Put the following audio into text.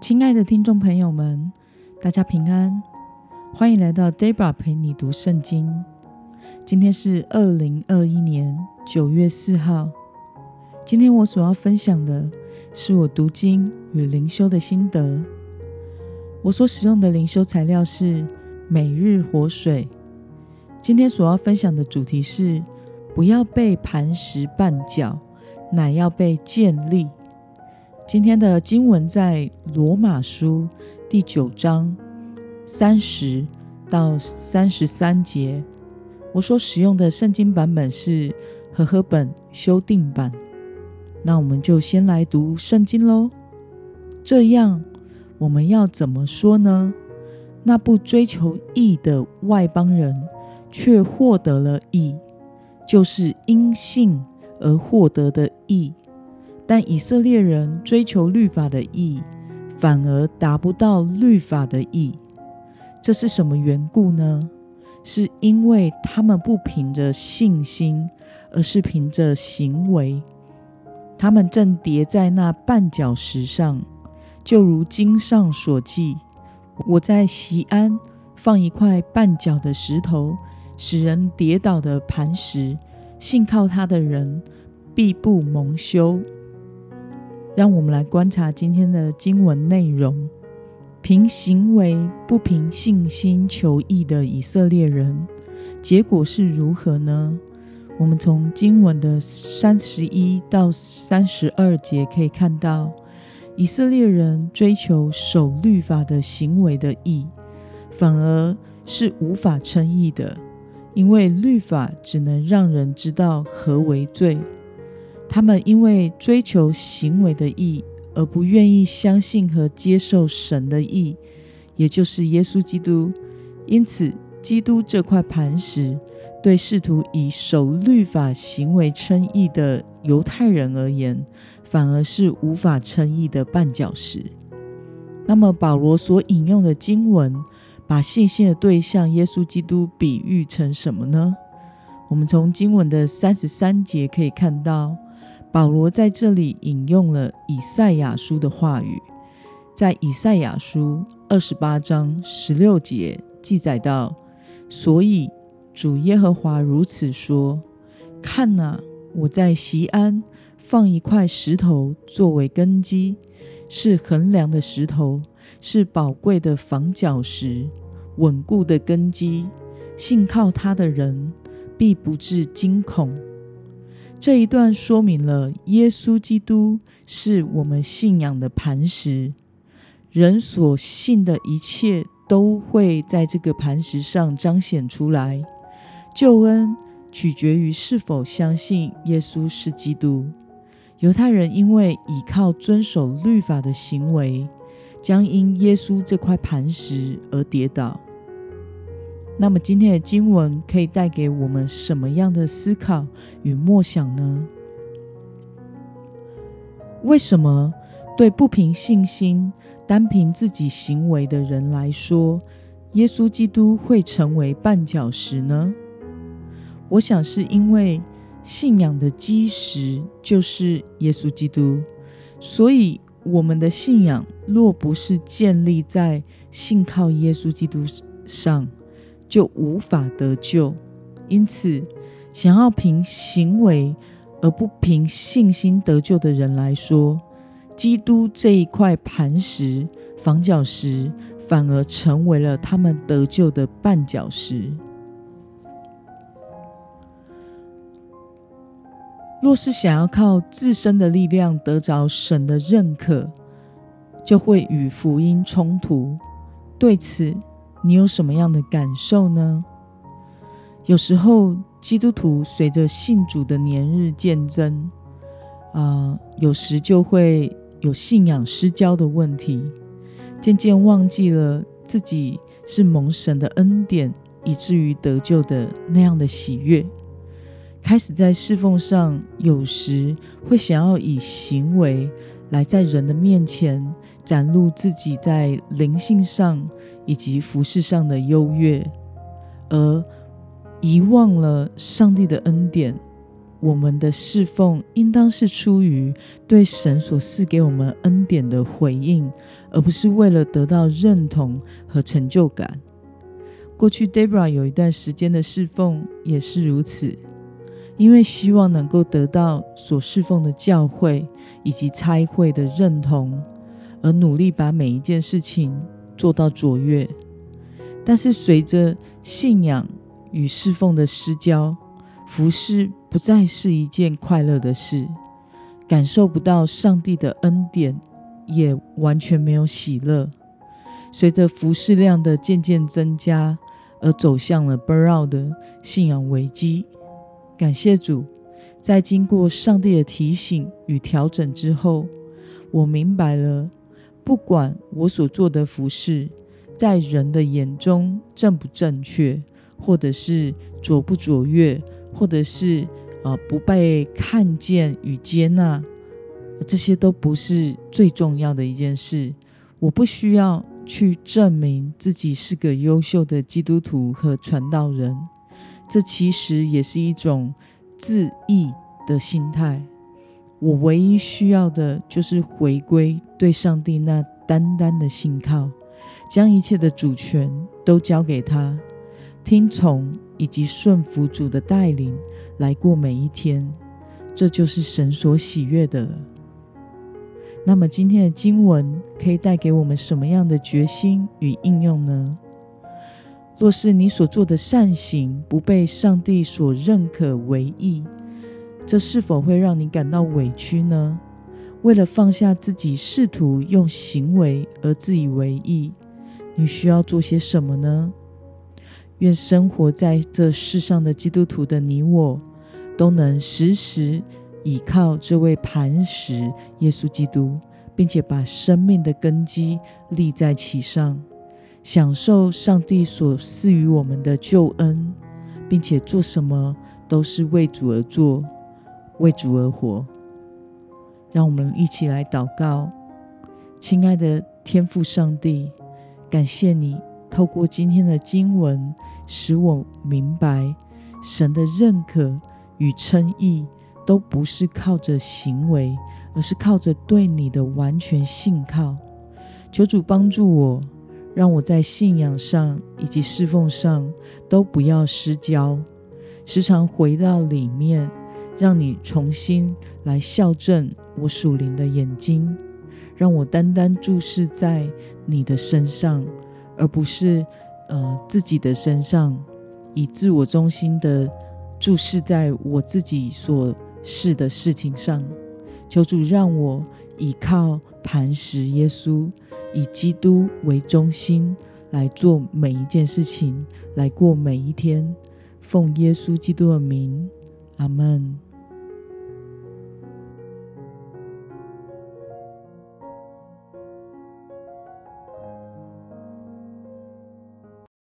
亲爱的听众朋友们，大家平安，欢迎来到 Debra 陪你读圣经。今天是二零二一年九月四号。今天我所要分享的是我读经与灵修的心得。我所使用的灵修材料是每日活水。今天所要分享的主题是：不要被磐石绊脚，乃要被建立。今天的经文在罗马书第九章三十到三十三节。我所使用的圣经版本是和合本修订版。那我们就先来读圣经喽。这样，我们要怎么说呢？那不追求义的外邦人，却获得了义，就是因信而获得的义。但以色列人追求律法的义，反而达不到律法的义，这是什么缘故呢？是因为他们不凭着信心，而是凭着行为。他们正叠在那绊脚石上，就如经上所记：“我在西安放一块绊脚的石头，使人跌倒的磐石，信靠他的人必不蒙羞。”让我们来观察今天的经文内容。凭行为不凭信心求义的以色列人，结果是如何呢？我们从经文的三十一到三十二节可以看到，以色列人追求守律法的行为的义，反而是无法称义的，因为律法只能让人知道何为罪。他们因为追求行为的义，而不愿意相信和接受神的义，也就是耶稣基督。因此，基督这块磐石，对试图以守律法行为称义的犹太人而言，反而是无法称义的绊脚石。那么，保罗所引用的经文，把信心的对象耶稣基督比喻成什么呢？我们从经文的三十三节可以看到。保罗在这里引用了以赛亚书的话语，在以赛亚书二十八章十六节记载到：“所以主耶和华如此说：看哪，我在西安放一块石头作为根基，是衡量的石头，是宝贵的防脚石，稳固的根基。信靠他的人必不致惊恐。”这一段说明了耶稣基督是我们信仰的磐石，人所信的一切都会在这个磐石上彰显出来。救恩取决于是否相信耶稣是基督。犹太人因为倚靠遵守律法的行为，将因耶稣这块磐石而跌倒。那么今天的经文可以带给我们什么样的思考与默想呢？为什么对不凭信心、单凭自己行为的人来说，耶稣基督会成为绊脚石呢？我想是因为信仰的基石就是耶稣基督，所以我们的信仰若不是建立在信靠耶稣基督上。就无法得救，因此，想要凭行为而不凭信心得救的人来说，基督这一块磐石、防脚石，反而成为了他们得救的绊脚石。若是想要靠自身的力量得着神的认可，就会与福音冲突。对此，你有什么样的感受呢？有时候基督徒随着信主的年日渐增，啊，有时就会有信仰失焦的问题，渐渐忘记了自己是蒙神的恩典，以至于得救的那样的喜悦，开始在侍奉上，有时会想要以行为来在人的面前。展露自己在灵性上以及服饰上的优越，而遗忘了上帝的恩典，我们的侍奉应当是出于对神所赐给我们恩典的回应，而不是为了得到认同和成就感。过去 Debra 有一段时间的侍奉也是如此，因为希望能够得到所侍奉的教会以及差会的认同，而努力把每一件事情做到卓越。但是随着信仰与侍奉的失交，服侍不再是一件快乐的事，感受不到上帝的恩典，也完全没有喜乐。随着服侍量的渐渐增加，而走向了 burnout 的信仰危机。感谢主，在经过上帝的提醒与调整之后，我明白了，不管我所做的服饰在人的眼中正不正确，或者是卓不卓越。或者是呃不被看见与接纳，这些都不是最重要的一件事。我不需要去证明自己是个优秀的基督徒和传道人，这其实也是一种自义的心态。我唯一需要的就是回归对上帝那单单的信靠，将一切的主权都交给他，听从。以及顺服主的带领来过每一天，这就是神所喜悦的了。那么今天的经文可以带给我们什么样的决心与应用呢？若是你所做的善行不被上帝所认可为义，这是否会让你感到委屈呢？为了放下自己，试图用行为而自以为意，你需要做些什么呢？愿生活在这世上的基督徒的你我，都能时时倚靠这位磐石耶稣基督，并且把生命的根基立在其上，享受上帝所赐予我们的救恩，并且做什么都是为主而做，为主而活。让我们一起来祷告，亲爱的天父上帝，感谢你。透过今天的经文，使我明白，神的认可与称义都不是靠着行为，而是靠着对你的完全信靠。求主帮助我，让我在信仰上以及侍奉上都不要失焦，时常回到里面，让你重新来校正我属灵的眼睛，让我单单注视在你的身上。而不是，呃，自己的身上，以自我中心的注视在我自己所事的事情上。求主让我依靠磐石耶稣，以基督为中心来做每一件事情，来过每一天。奉耶稣基督的名，阿门。